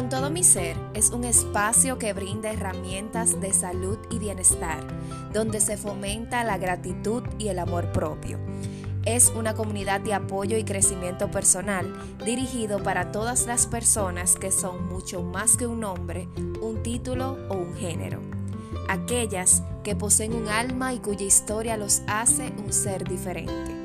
Con todo mi ser es un espacio que brinda herramientas de salud y bienestar, donde se fomenta la gratitud y el amor propio. Es una comunidad de apoyo y crecimiento personal dirigido para todas las personas que son mucho más que un nombre, un título o un género. Aquellas que poseen un alma y cuya historia los hace un ser diferente.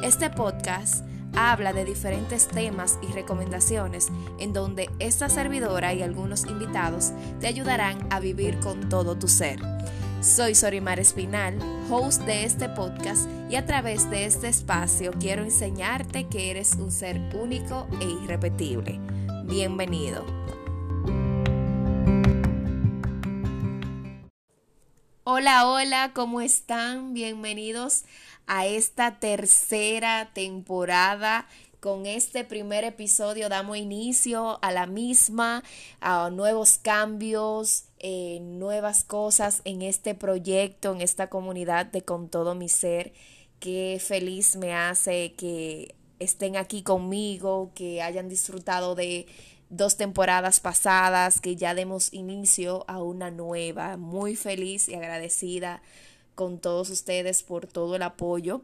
Este podcast habla de diferentes temas y recomendaciones en donde esta servidora y algunos invitados te ayudarán a vivir con todo tu ser. Soy Sorimar Espinal, host de este podcast y a través de este espacio quiero enseñarte que eres un ser único e irrepetible. Bienvenido. Hola, hola, ¿cómo están? Bienvenidos a esta tercera temporada. Con este primer episodio damos inicio a la misma, a nuevos cambios, eh, nuevas cosas en este proyecto, en esta comunidad de Con todo mi ser. Qué feliz me hace que estén aquí conmigo, que hayan disfrutado de dos temporadas pasadas, que ya demos inicio a una nueva. Muy feliz y agradecida con todos ustedes por todo el apoyo.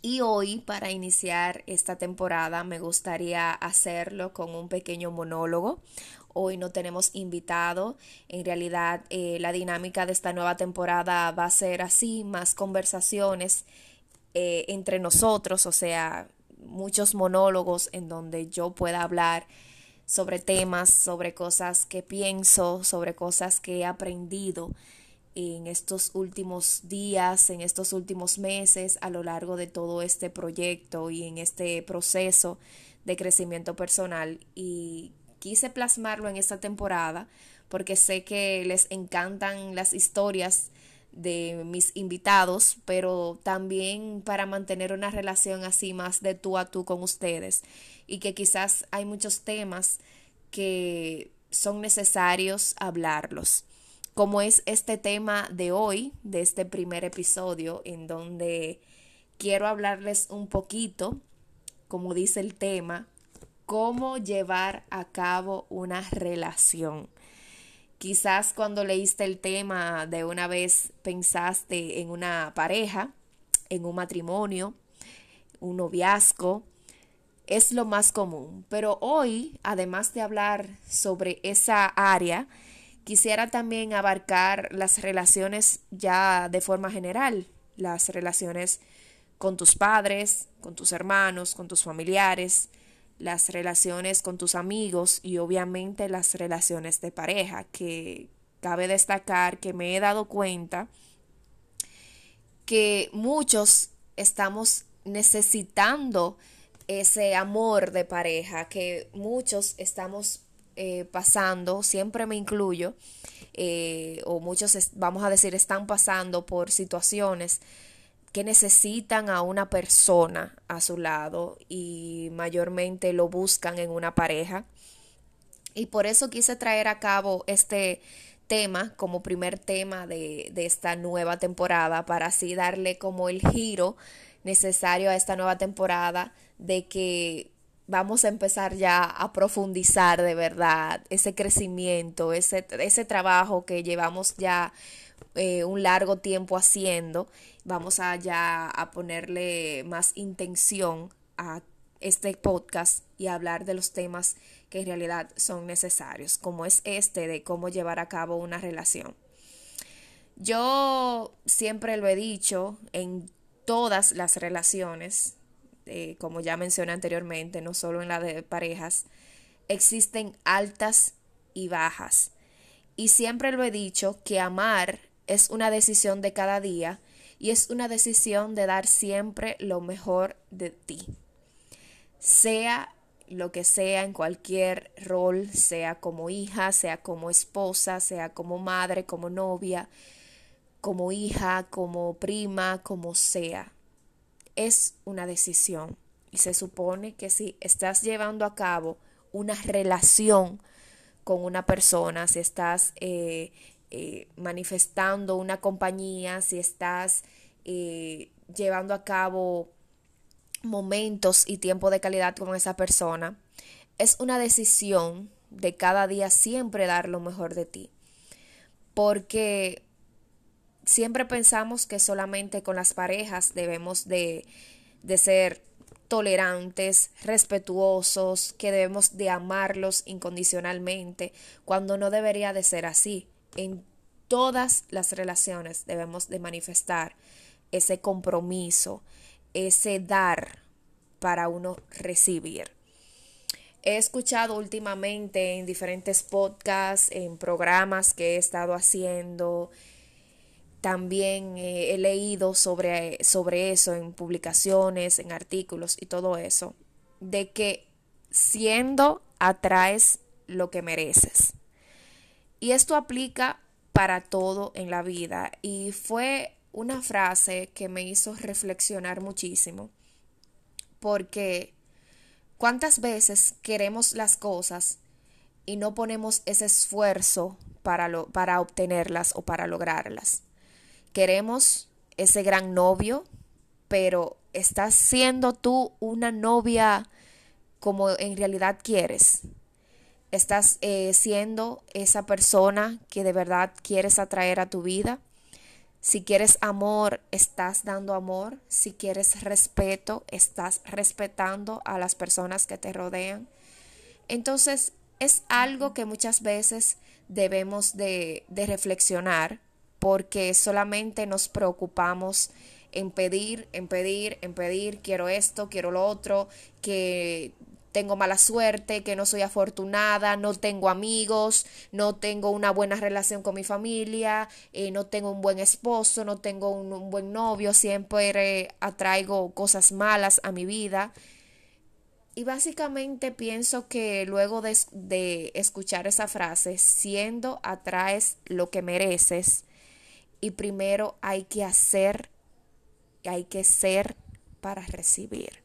Y hoy, para iniciar esta temporada, me gustaría hacerlo con un pequeño monólogo. Hoy no tenemos invitado. En realidad, eh, la dinámica de esta nueva temporada va a ser así, más conversaciones eh, entre nosotros, o sea, muchos monólogos en donde yo pueda hablar sobre temas, sobre cosas que pienso, sobre cosas que he aprendido en estos últimos días, en estos últimos meses, a lo largo de todo este proyecto y en este proceso de crecimiento personal. Y quise plasmarlo en esta temporada porque sé que les encantan las historias de mis invitados, pero también para mantener una relación así más de tú a tú con ustedes y que quizás hay muchos temas que son necesarios hablarlos como es este tema de hoy, de este primer episodio, en donde quiero hablarles un poquito, como dice el tema, cómo llevar a cabo una relación. Quizás cuando leíste el tema de una vez pensaste en una pareja, en un matrimonio, un noviazgo, es lo más común. Pero hoy, además de hablar sobre esa área, Quisiera también abarcar las relaciones ya de forma general, las relaciones con tus padres, con tus hermanos, con tus familiares, las relaciones con tus amigos y obviamente las relaciones de pareja, que cabe destacar que me he dado cuenta que muchos estamos necesitando ese amor de pareja, que muchos estamos eh, pasando, siempre me incluyo, eh, o muchos, vamos a decir, están pasando por situaciones que necesitan a una persona a su lado y mayormente lo buscan en una pareja. Y por eso quise traer a cabo este tema como primer tema de, de esta nueva temporada para así darle como el giro necesario a esta nueva temporada de que vamos a empezar ya a profundizar de verdad ese crecimiento, ese, ese trabajo que llevamos ya eh, un largo tiempo haciendo. Vamos a ya a ponerle más intención a este podcast y hablar de los temas que en realidad son necesarios, como es este de cómo llevar a cabo una relación. Yo siempre lo he dicho en todas las relaciones, eh, como ya mencioné anteriormente, no solo en la de parejas, existen altas y bajas. Y siempre lo he dicho que amar es una decisión de cada día y es una decisión de dar siempre lo mejor de ti. Sea lo que sea en cualquier rol, sea como hija, sea como esposa, sea como madre, como novia, como hija, como prima, como sea es una decisión. Y se supone que si estás llevando a cabo una relación con una persona, si estás eh, eh, manifestando una compañía, si estás eh, llevando a cabo momentos y tiempo de calidad con esa persona, es una decisión de cada día siempre dar lo mejor de ti. Porque siempre pensamos que solamente con las parejas debemos de, de ser tolerantes, respetuosos, que debemos de amarlos incondicionalmente, cuando no debería de ser así. En todas las relaciones debemos de manifestar ese compromiso, ese dar para uno recibir. He escuchado últimamente en diferentes podcasts, en programas que he estado haciendo, también eh, he leído sobre, sobre eso en publicaciones, en artículos y todo eso, de que siendo atraes lo que mereces. Y esto aplica para todo en la vida y fue una frase que me hizo reflexionar muchísimo porque cuántas veces queremos las cosas y no ponemos ese esfuerzo para, lo, para obtenerlas o para lograrlas. Queremos ese gran novio, pero estás siendo tú una novia como en realidad quieres. Estás eh, siendo esa persona que de verdad quieres atraer a tu vida. Si quieres amor, estás dando amor. Si quieres respeto, estás respetando a las personas que te rodean. Entonces, es algo que muchas veces debemos de, de reflexionar porque solamente nos preocupamos en pedir, en pedir, en pedir, quiero esto, quiero lo otro, que tengo mala suerte, que no soy afortunada, no tengo amigos, no tengo una buena relación con mi familia, eh, no tengo un buen esposo, no tengo un, buen novio, siempre atraigo cosas malas a mi vida. Y básicamente pienso que luego de, de escuchar esa frase, siendo atraes lo que mereces, y primero hay que hacer, hay que ser para recibir.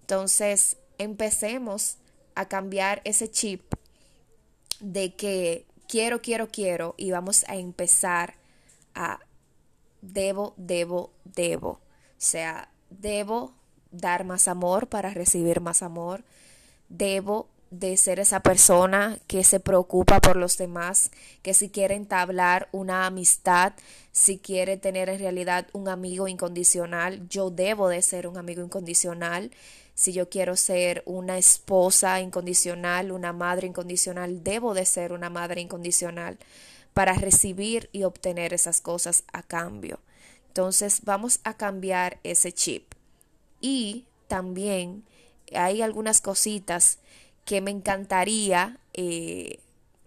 Entonces, empecemos a cambiar ese chip de que quiero, quiero, quiero y vamos a empezar a debo, debo, debo. O sea, debo dar más amor para recibir más amor. Debo de ser esa persona que se preocupa por los demás, que si quiere entablar una amistad, si quiere tener en realidad un amigo incondicional, yo debo de ser un amigo incondicional. Si yo quiero ser una esposa incondicional, una madre incondicional, debo de ser una madre incondicional para recibir y obtener esas cosas a cambio. Entonces vamos a cambiar ese chip. Y también hay algunas cositas que me encantaría eh,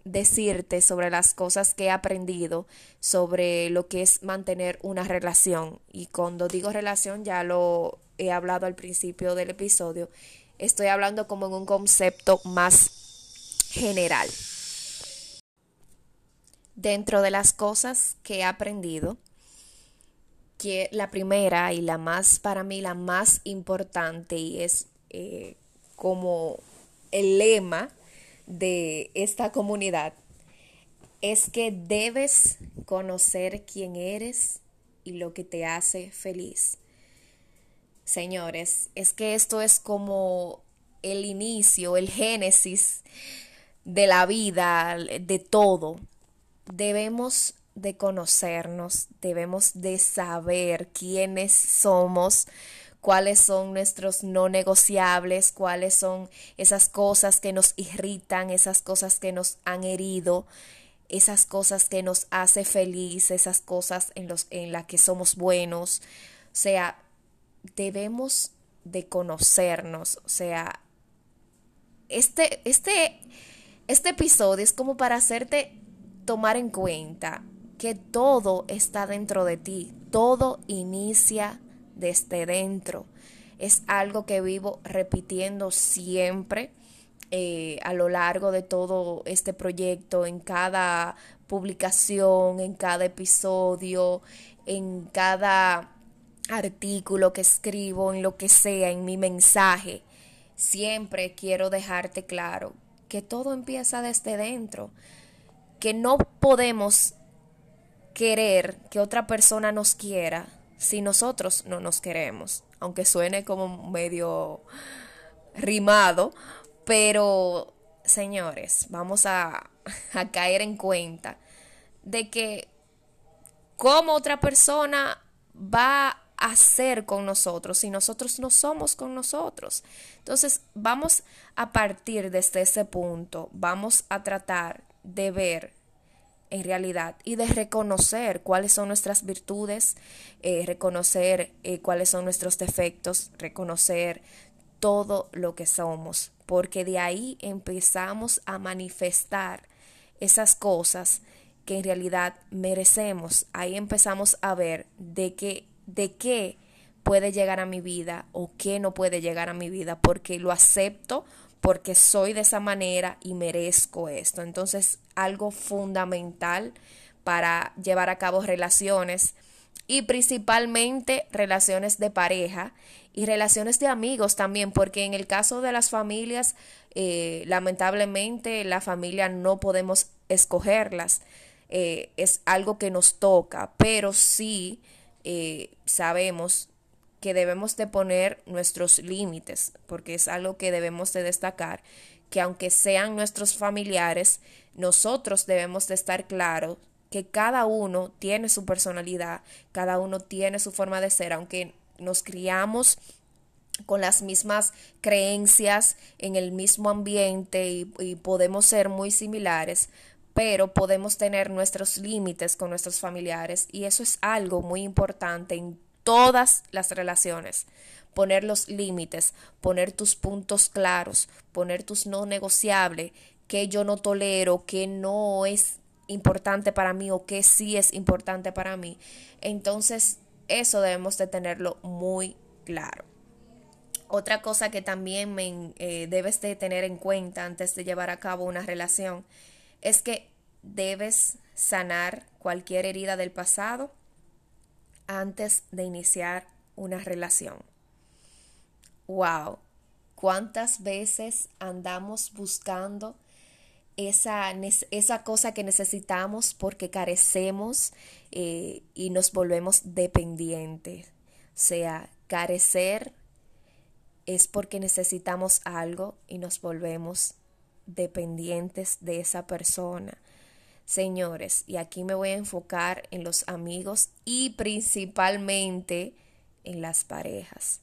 decirte sobre las cosas que he aprendido sobre lo que es mantener una relación. Y cuando digo relación, ya lo he hablado al principio del episodio, estoy hablando como en un concepto más general. Dentro de las cosas que he aprendido, que la primera y la más, para mí, la más importante y es eh, como el lema de esta comunidad es que debes conocer quién eres y lo que te hace feliz. Señores, es que esto es como el inicio, el génesis de la vida, de todo. Debemos de conocernos, debemos de saber quiénes somos, cuáles son nuestros no negociables, cuáles son esas cosas que nos irritan, esas cosas que nos han herido, esas cosas que nos hace feliz, esas cosas en en las que somos buenos. O sea, debemos de conocernos, o sea, este este este episodio es como para hacerte tomar en cuenta que todo está dentro de ti, todo inicia desde dentro. Es algo que vivo repitiendo siempre eh, a lo largo de todo este proyecto, en cada publicación, en cada episodio, en cada artículo que escribo, en lo que sea, en mi mensaje. Siempre quiero dejarte claro que todo empieza desde dentro, que no podemos querer que otra persona nos quiera si nosotros no nos queremos, aunque suene como medio rimado, pero señores, vamos a, a caer en cuenta de que cómo otra persona va a ser con nosotros si nosotros no somos con nosotros. Entonces, vamos a partir desde ese punto, vamos a tratar de ver en realidad y de reconocer cuáles son nuestras virtudes, eh, reconocer eh, cuáles son nuestros defectos, reconocer todo lo que somos, porque de ahí empezamos a manifestar esas cosas que en realidad merecemos. Ahí empezamos a ver de qué, de qué puede llegar a mi vida o qué no puede llegar a mi vida, porque lo acepto, porque soy de esa manera y merezco esto. Entonces, algo fundamental para llevar a cabo relaciones y principalmente relaciones de pareja y relaciones de amigos también, porque en el caso de las familias, eh, lamentablemente la familia no podemos escogerlas, eh, es algo que nos toca, pero sí eh, sabemos que debemos de poner nuestros límites, porque es algo que debemos de destacar, que aunque sean nuestros familiares, nosotros debemos de estar claros que cada uno tiene su personalidad, cada uno tiene su forma de ser, aunque nos criamos con las mismas creencias en el mismo ambiente y, podemos ser muy similares, pero podemos tener nuestros límites con nuestros familiares y eso es algo muy importante en todas las relaciones. Poner los límites, poner tus puntos claros, poner tus no negociables, que yo no tolero, que no es importante para mí o que sí es importante para mí. Entonces, eso debemos de tenerlo muy claro. Otra cosa que también me, eh, debes de tener en cuenta antes de llevar a cabo una relación es que debes sanar cualquier herida del pasado antes de iniciar una relación. Wow, ¿cuántas veces andamos buscando esa, esa cosa que necesitamos porque carecemos eh, y nos volvemos dependientes? O sea, carecer es porque necesitamos algo y nos volvemos dependientes de esa persona. Señores, y aquí me voy a enfocar en los amigos y principalmente en las parejas.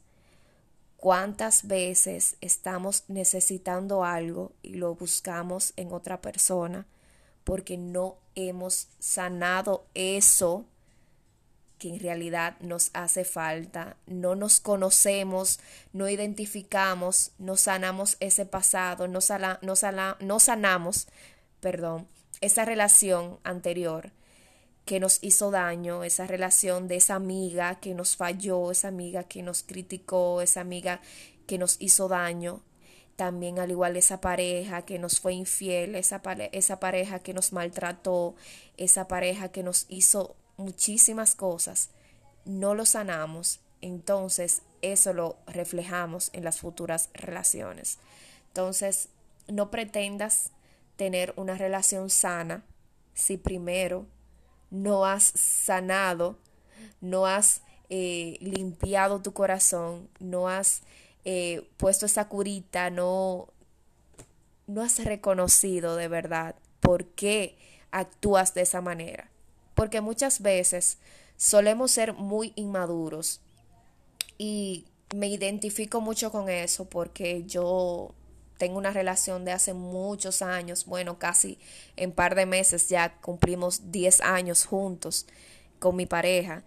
¿Cuántas veces estamos necesitando algo y lo buscamos en otra persona porque no hemos sanado eso que en realidad nos hace falta? No nos conocemos, no identificamos, no sanamos ese pasado, no, no sanamos, perdón, esa relación anterior que nos hizo daño, esa relación de esa amiga que nos falló, esa amiga que nos criticó, esa amiga que nos hizo daño, también al igual esa pareja que nos fue infiel, esa, esa pareja que nos maltrató, esa pareja que nos hizo muchísimas cosas, no lo sanamos, entonces eso lo reflejamos en las futuras relaciones. Entonces, no pretendas tener una relación sana si primero no has sanado, no has eh, limpiado tu corazón, no has eh, puesto esa curita, no, no has reconocido de verdad por qué actúas de esa manera. Porque muchas veces solemos ser muy inmaduros y me identifico mucho con eso porque yo tengo una relación de hace muchos años, bueno, casi en par de meses ya cumplimos 10 años juntos con mi pareja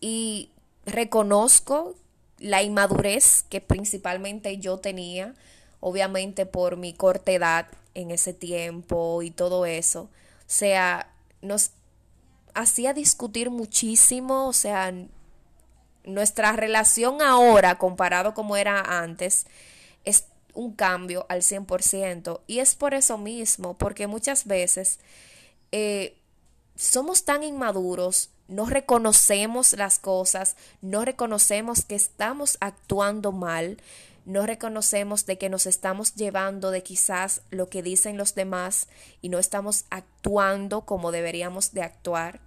y reconozco la inmadurez que principalmente yo tenía, obviamente por mi corta edad en ese tiempo y todo eso. O sea, nos hacía discutir muchísimo, o sea, nuestra relación ahora comparado como era antes es un cambio al 100%. Y es por eso mismo, porque muchas veces eh, somos tan inmaduros, no reconocemos las cosas, no reconocemos que estamos actuando mal, no reconocemos de que nos estamos llevando de quizás lo que dicen los demás y no estamos actuando como deberíamos de actuar.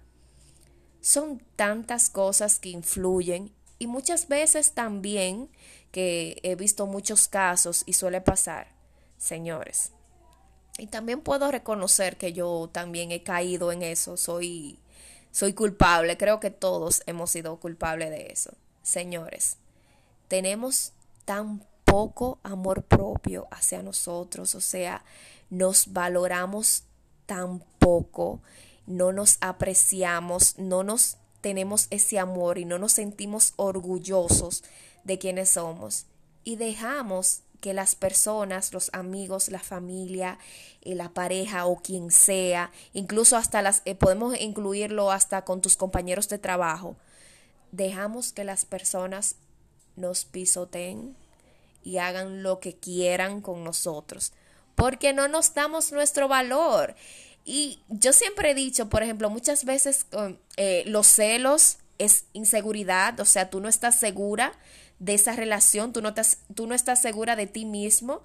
Son tantas cosas que influyen y muchas veces también que he visto muchos casos y suele pasar, señores, Y también puedo reconocer que yo también he caído en eso, soy, soy culpable, creo que todos hemos sido culpables de eso. Señores, tenemos tan poco amor propio hacia nosotros, o sea, nos valoramos tan poco, no nos apreciamos, no nos tenemos ese amor y no nos sentimos orgullosos de quienes somos y dejamos que las personas, los amigos, la familia, eh, la pareja o quien sea, incluso hasta las, eh, podemos incluirlo hasta con tus compañeros de trabajo, dejamos que las personas nos pisoteen y hagan lo que quieran con nosotros, porque no nos damos nuestro valor. Y yo siempre he dicho, por ejemplo, muchas veces eh, los celos es inseguridad, o sea, tú no estás segura de esa relación, tú no, estás, tú no estás segura de ti mismo,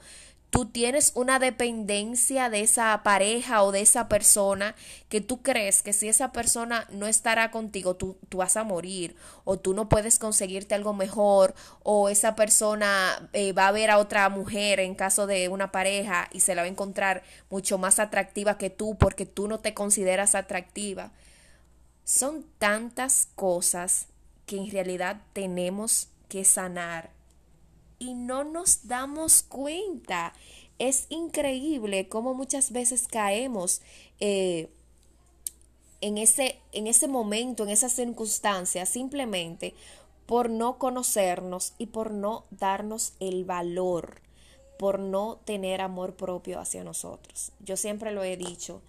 tú tienes una dependencia de esa pareja o de esa persona que tú crees que si esa persona no estará contigo, tú, tú vas a morir o tú no puedes conseguirte algo mejor o esa persona eh, va a ver a otra mujer en caso de una pareja y se la va a encontrar mucho más atractiva que tú porque tú no te consideras atractiva. Son tantas cosas que en realidad tenemos que sanar y no nos damos cuenta. Es increíble cómo muchas veces caemos eh, en, ese, en ese momento, en esa circunstancia, simplemente por no conocernos y por no darnos el valor, por no tener amor propio hacia nosotros. Yo siempre lo he dicho,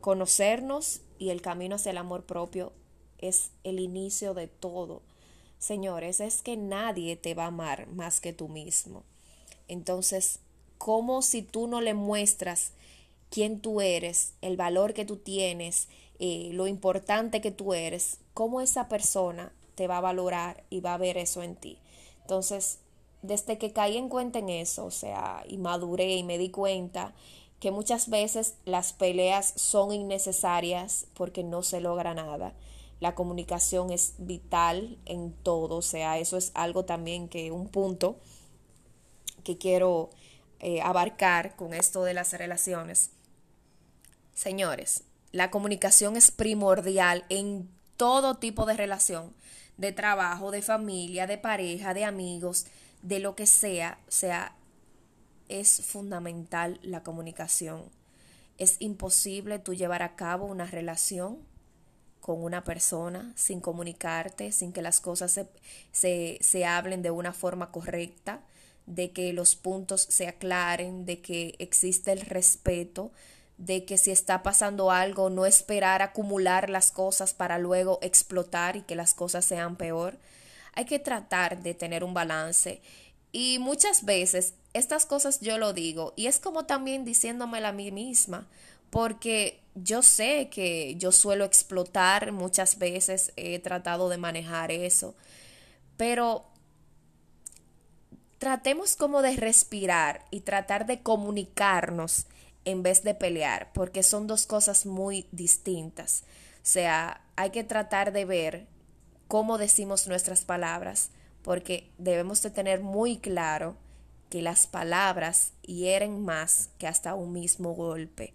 conocernos y el camino hacia el amor propio es el inicio de todo señores, es que nadie te va a amar más que tú mismo. Entonces, ¿cómo si tú no le muestras quién tú eres, el valor que tú tienes, eh, lo importante que tú eres, cómo esa persona te va a valorar y va a ver eso en ti? Entonces, desde que caí en cuenta en eso, o sea, y maduré y me di cuenta que muchas veces las peleas son innecesarias porque no se logra nada la comunicación es vital en todo, o sea, eso es algo también que un punto que quiero eh, abarcar con esto de las relaciones. Señores, la comunicación es primordial en todo tipo de relación, de trabajo, de familia, de pareja, de amigos, de lo que sea, o sea, es fundamental la comunicación. Es imposible tú llevar a cabo una relación con una persona sin comunicarte, sin que las cosas se, se, se, hablen de una forma correcta, de que los puntos se aclaren, de que existe el respeto, de que si está pasando algo, no esperar acumular las cosas para luego explotar y que las cosas sean peor. Hay que tratar de tener un balance. Y muchas veces estas cosas yo lo digo y es como también diciéndomela a mí misma, porque yo sé que yo suelo explotar muchas veces, he tratado de manejar eso, pero tratemos como de respirar y tratar de comunicarnos en vez de pelear, porque son dos cosas muy distintas. O sea, hay que tratar de ver cómo decimos nuestras palabras, porque debemos de tener muy claro que las palabras hieren más que hasta un mismo golpe.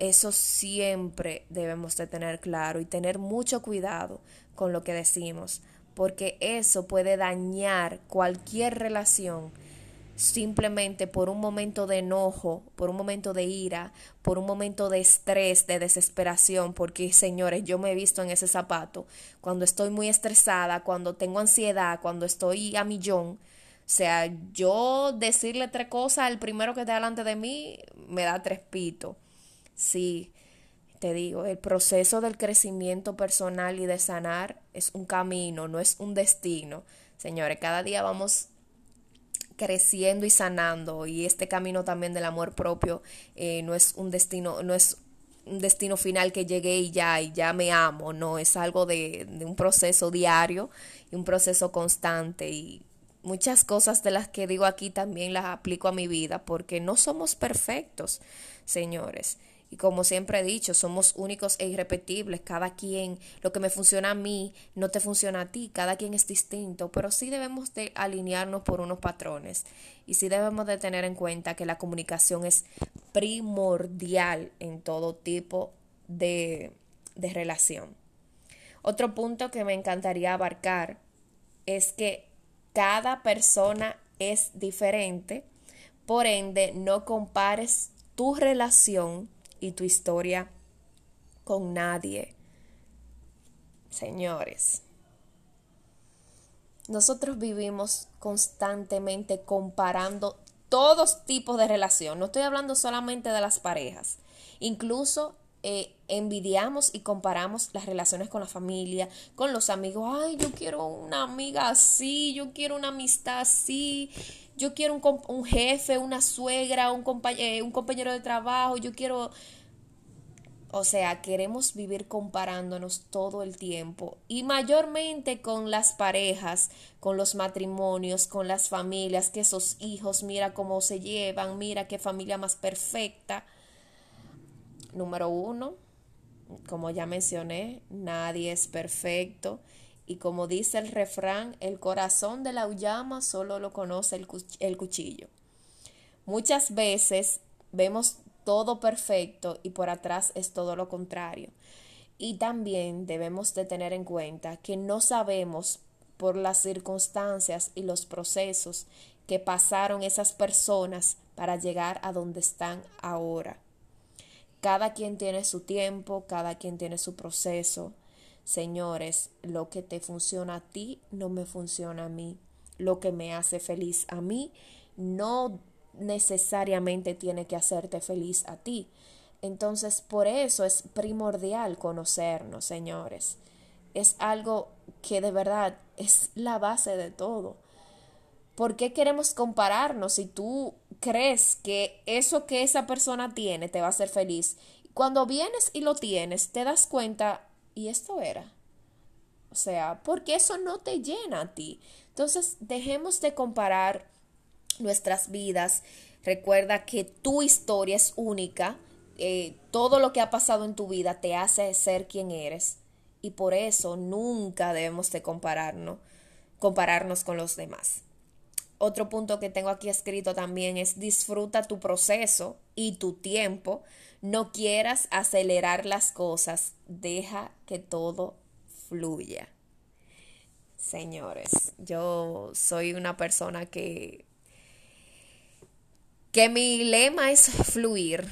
Eso siempre debemos de tener claro y tener mucho cuidado con lo que decimos, porque eso puede dañar cualquier relación simplemente por un momento de enojo, por un momento de ira, por un momento de estrés, de desesperación, porque señores, yo me he visto en ese zapato, cuando estoy muy estresada, cuando tengo ansiedad, cuando estoy a millón, o sea, yo decirle tres cosas al primero que está delante de mí me da tres pitos. Sí, te digo, el proceso del crecimiento personal y de sanar es un camino, no es un destino. Señores, cada día vamos creciendo y sanando y este camino también del amor propio eh, no es un destino, no es un destino final que llegué y ya, y ya me amo, no, es algo de, de un proceso diario y un proceso constante y muchas cosas de las que digo aquí también las aplico a mi vida porque no somos perfectos, señores Y como siempre he dicho, somos únicos e irrepetibles. Cada quien, lo que me funciona a mí, no te funciona a ti. Cada quien es distinto. Pero sí debemos de alinearnos por unos patrones. Y sí debemos de tener en cuenta que la comunicación es primordial en todo tipo de, de relación. Otro punto que me encantaría abarcar es que cada persona es diferente. Por ende, no compares tu relación y tu historia con nadie. Señores, nosotros vivimos constantemente comparando todos tipos de relación. No estoy hablando solamente de las parejas. Incluso eh, envidiamos y comparamos las relaciones con la familia, con los amigos. Ay, yo quiero una amiga así, yo quiero una amistad así, yo quiero un, un jefe, una suegra, un, eh, un compañero de trabajo, yo quiero... O sea, queremos vivir comparándonos todo el tiempo y mayormente con las parejas, con los matrimonios, con las familias, que esos hijos, mira cómo se llevan, mira qué familia más perfecta. Número uno, como ya mencioné, nadie es perfecto y como dice el refrán, el corazón de la llama solo lo conoce el, el cuchillo. Muchas veces vemos todo perfecto y por atrás es todo lo contrario. Y también debemos de tener en cuenta que no sabemos por las circunstancias y los procesos que pasaron esas personas para llegar a donde están ahora. Cada quien tiene su tiempo, cada quien tiene su proceso, Señores, lo que te funciona a ti no me funciona a mí. Lo que me hace feliz a mí no necesariamente tiene que hacerte feliz a ti. Entonces, por eso es primordial conocernos, señores. Es algo que de verdad es la base de todo. ¿Por qué queremos compararnos si tú crees que eso que esa persona tiene te va a hacer feliz? Cuando vienes y lo tienes, te das cuenta y esto era. O sea, porque eso no te llena a ti. Entonces, dejemos de comparar nuestras vidas. Recuerda que tu historia es única. Eh, todo lo que ha pasado en tu vida te hace ser quien eres. Y por eso nunca debemos de compararnos, compararnos con los demás. Otro punto que tengo aquí escrito también es disfruta tu proceso y tu tiempo. No quieras acelerar las cosas. Deja que todo fluya. Señores, yo soy una persona que que mi lema es fluir.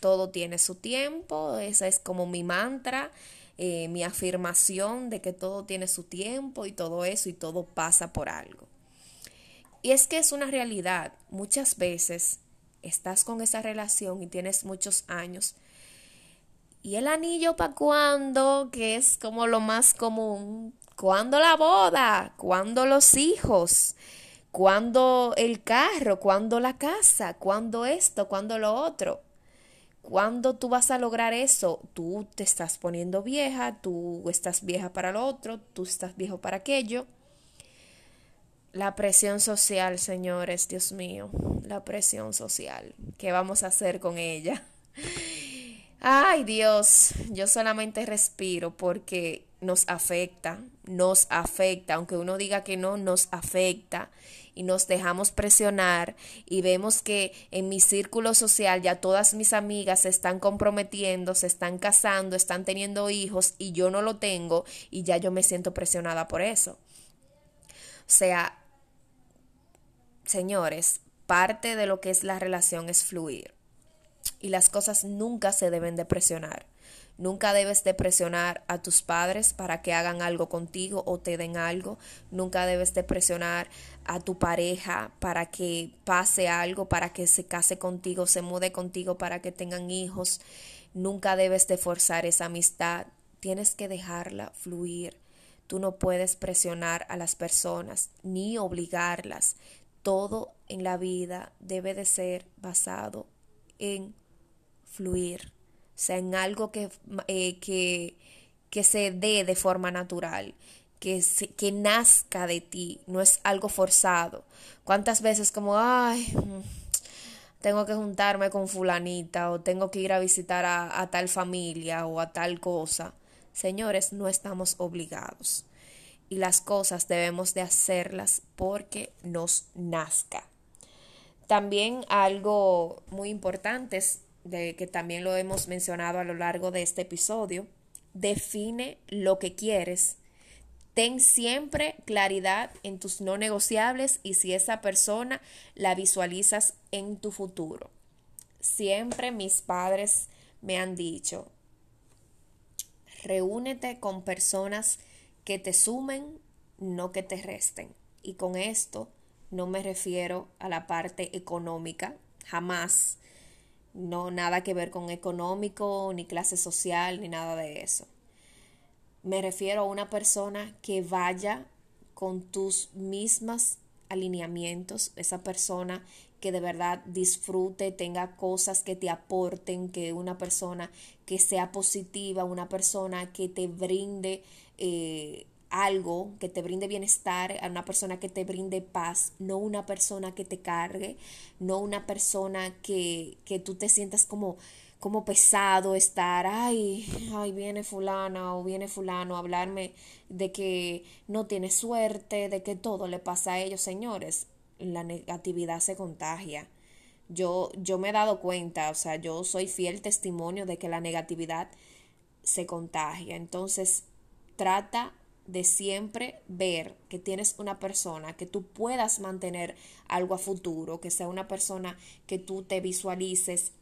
Todo tiene su tiempo, esa es como mi mantra, eh, mi afirmación de que todo tiene su tiempo y todo eso y todo pasa por algo. Y es que es una realidad. Muchas veces estás con esa relación y tienes muchos años. ¿Y el anillo para cuándo? Que es como lo más común. ¿Cuándo la boda? ¿Cuándo los hijos? ¿Cuándo el carro? ¿Cuándo la casa? ¿Cuándo esto? ¿Cuándo lo otro? ¿Cuándo tú vas a lograr eso? Tú te estás poniendo vieja, tú estás vieja para lo otro, tú estás viejo para aquello. La presión social, señores, Dios mío, la presión social. ¿Qué vamos a hacer con ella? Ay, Dios, yo solamente respiro porque nos afecta, nos afecta, aunque uno diga que no, nos afecta y nos dejamos presionar y vemos que en mi círculo social ya todas mis amigas se están comprometiendo, se están casando, están teniendo hijos y yo no lo tengo y ya yo me siento presionada por eso. O sea, señores, parte de lo que es la relación es fluir. Y las cosas nunca se deben de presionar. Nunca debes de presionar a tus padres para que hagan algo contigo o te den algo. Nunca debes de presionar a tu pareja para que pase algo, para que se case contigo, se mude contigo, para que tengan hijos. Nunca debes de forzar esa amistad. Tienes que dejarla fluir. Tú no puedes presionar a las personas ni obligarlas todo en la vida debe de ser basado en fluir, o sea, en algo que, eh, que, que se dé de forma natural, que, que nazca de ti, no es algo forzado. ¿Cuántas veces como, ay, tengo que juntarme con fulanita o tengo que ir a visitar a tal familia o a tal cosa. Señores, no estamos obligados y las cosas debemos de hacerlas porque nos nazca. También algo muy importante de que también lo hemos mencionado a lo largo de este episodio, define lo que quieres. Ten siempre claridad en tus no negociables y si esa persona la visualizas en tu futuro. Siempre mis padres me han dicho, reúnete con personas que te sumen, no que te resten. Y con esto no me refiero a la parte económica, jamás. No nada que ver con económico, ni clase social, ni nada de eso. Me refiero a una persona que vaya con tus mismas alineamientos, esa persona que de verdad disfrute, tenga cosas que te aporten, que una persona que sea positiva, una persona que te brinde eh, algo que te brinde bienestar, a una persona que te brinde paz, no una persona que te cargue, no una persona que, que tú te sientas como, como pesado estar, ay, ay, viene fulana o viene fulano a hablarme de que no tiene suerte, de que todo le pasa a ellos, señores, la negatividad se contagia. Yo, yo me he dado cuenta, o sea, yo soy fiel testimonio de que la negatividad se contagia. Entonces, trata de siempre ver que tienes una persona que tú puedas mantener algo a futuro, que sea una persona que tú te visualices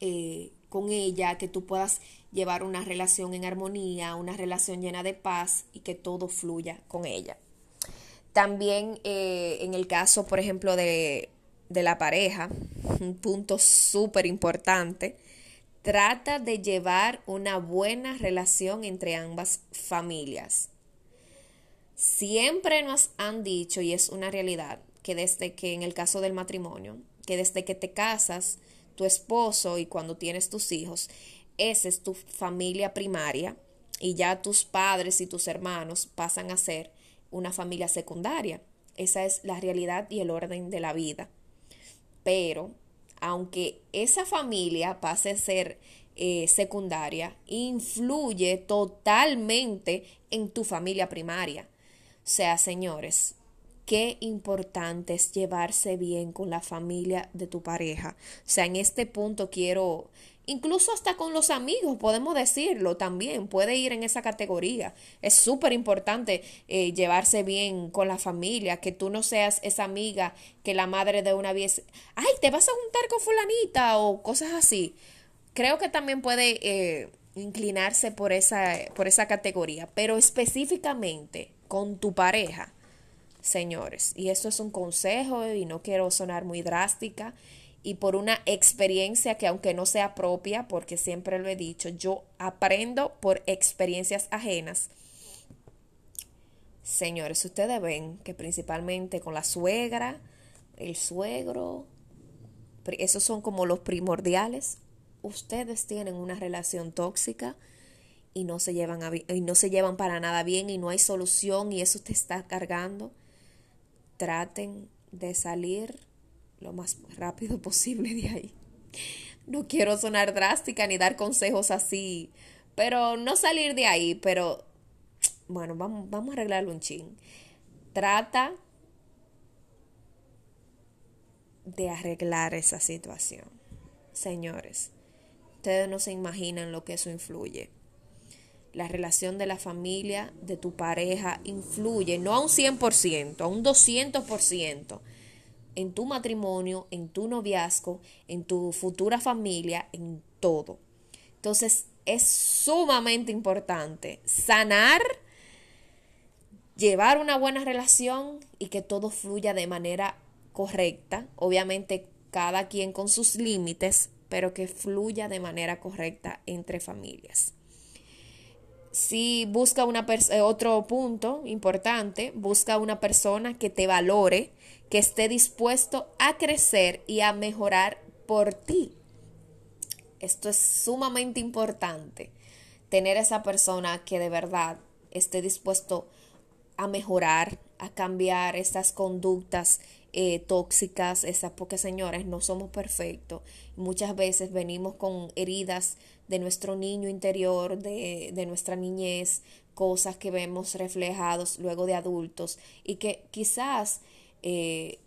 eh, con ella, que tú puedas llevar una relación en armonía, una relación llena de paz y que todo fluya con ella. También eh, en el caso, por ejemplo, de, de la pareja, un punto súper importante, Trata de llevar una buena relación entre ambas familias. Siempre nos han dicho, y es una realidad, que desde que en el caso del matrimonio, que desde que te casas, tu esposo y cuando tienes tus hijos, esa es tu familia primaria y ya tus padres y tus hermanos pasan a ser una familia secundaria. Esa es la realidad y el orden de la vida. Pero aunque esa familia pase a ser eh, secundaria, influye totalmente en tu familia primaria. O sea, señores, qué importante es llevarse bien con la familia de tu pareja. O sea, en este punto quiero incluso hasta con los amigos, podemos decirlo también, puede ir en esa categoría. Es súper importante eh, llevarse bien con la familia, que tú no seas esa amiga que la madre de una vez, ay, te vas a juntar con fulanita o cosas así. Creo que también puede eh, inclinarse por esa, por esa categoría, pero específicamente con tu pareja, señores. Y esto es un consejo y no quiero sonar muy drástica y por una experiencia que aunque no sea propia, porque siempre lo he dicho, yo aprendo por experiencias ajenas. Señores, ustedes ven que principalmente con la suegra, el suegro, esos son como los primordiales. Ustedes tienen una relación tóxica y no se llevan y no se llevan para nada bien y no hay solución y eso te está cargando. Traten de salir lo más rápido posible de ahí. No quiero sonar drástica ni dar consejos así, pero no salir de ahí, pero bueno, vamos, vamos a arreglarlo un chin. Trata de arreglar esa situación. Señores, ustedes no se imaginan lo que eso influye. La relación de la familia, de tu pareja, influye no a un 100%, a un 200% en tu matrimonio, en tu noviazgo, en tu futura familia, en todo. Entonces es sumamente importante sanar, llevar una buena relación y que todo fluya de manera correcta. Obviamente cada quien con sus límites, pero que fluya de manera correcta entre familias. Si busca una eh, otro punto importante, busca una persona que te valore, que esté dispuesto a crecer y a mejorar por ti. Esto es sumamente importante, tener esa persona que de verdad esté dispuesto a mejorar, a cambiar esas conductas eh, tóxicas, esas, porque señores, no somos perfectos. Muchas veces venimos con heridas de nuestro niño interior, de, de nuestra niñez, cosas que vemos reflejados luego de adultos y que quizás eh,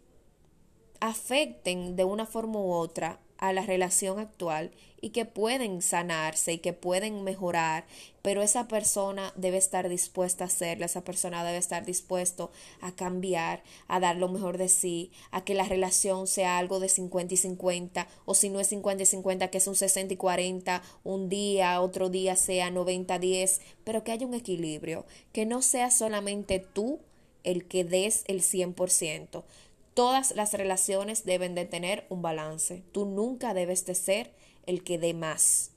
afecten de una forma u otra a la relación actual y que pueden sanarse y que pueden mejorar, pero esa persona debe estar dispuesta a hacerlo, esa persona debe estar dispuesto a cambiar, a dar lo mejor de sí, a que la relación sea algo de 50 y 50, o si no es 50 y 50, que es un 60 y 40, un día, otro día sea 90 10, pero que haya un equilibrio, que no sea solamente tú el que des el 100%. Todas las relaciones deben de tener un balance. Tú nunca debes de ser el que dé más.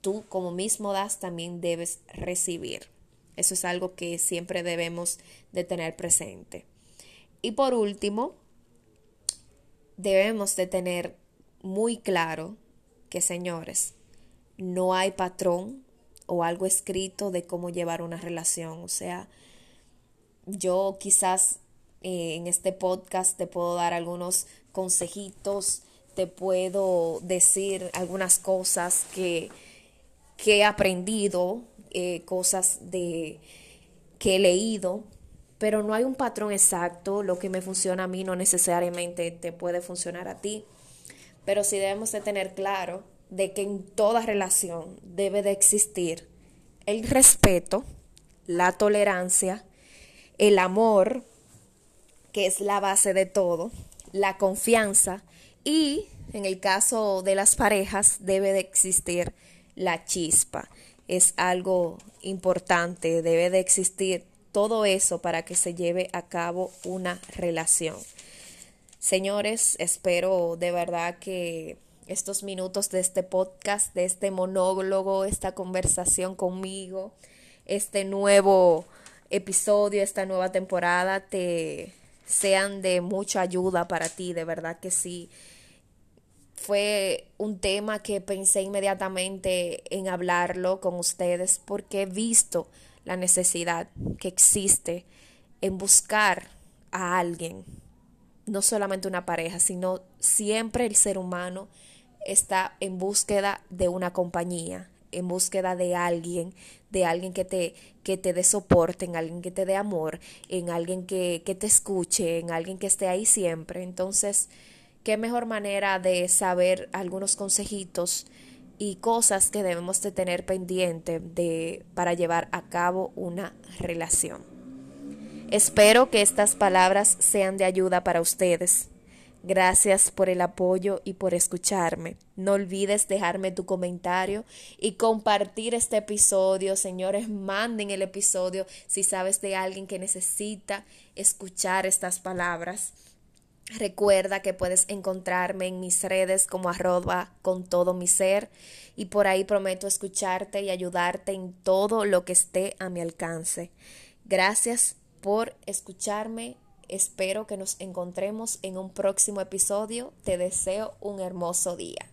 Tú como mismo das también debes recibir. Eso es algo que siempre debemos de tener presente. Y por último, debemos de tener muy claro que, señores, no hay patrón o algo escrito de cómo llevar una relación. O sea, yo quizás eh, en este podcast te puedo dar algunos consejitos, te puedo decir algunas cosas que, que he aprendido, eh, cosas de que he leído, pero no hay un patrón exacto. Lo que me funciona a mí no necesariamente te puede funcionar a ti. Pero sí debemos de tener claro de que en toda relación debe de existir el respeto, la tolerancia, el amor, que es la base de todo, la confianza y en el caso de las parejas debe de existir la chispa. Es algo importante, debe de existir todo eso para que se lleve a cabo una relación. Señores, espero de verdad que estos minutos de este podcast, de este monólogo, esta conversación conmigo, este nuevo episodio, esta nueva temporada te sean de mucha ayuda para ti, de verdad que sí. Fue un tema que pensé inmediatamente en hablarlo con ustedes porque he visto la necesidad que existe en buscar a alguien, no solamente una pareja, sino siempre el ser humano está en búsqueda de una compañía, en búsqueda de alguien, de alguien que te, que te dé soporte, en alguien que te dé amor, en alguien que, que te escuche, en alguien que esté ahí siempre. Entonces, qué mejor manera de saber algunos consejitos y cosas que debemos de tener pendiente de, para llevar a cabo una relación. Espero que estas palabras sean de ayuda para ustedes. Gracias por el apoyo y por escucharme. No olvides dejarme tu comentario y compartir este episodio. Señores, manden el episodio si sabes de alguien que necesita escuchar estas palabras. Recuerda que puedes encontrarme en mis redes como arroba con todo mi ser y por ahí prometo escucharte y ayudarte en todo lo que esté a mi alcance. Gracias por escucharme Espero que nos encontremos en un próximo episodio. Te deseo un hermoso día.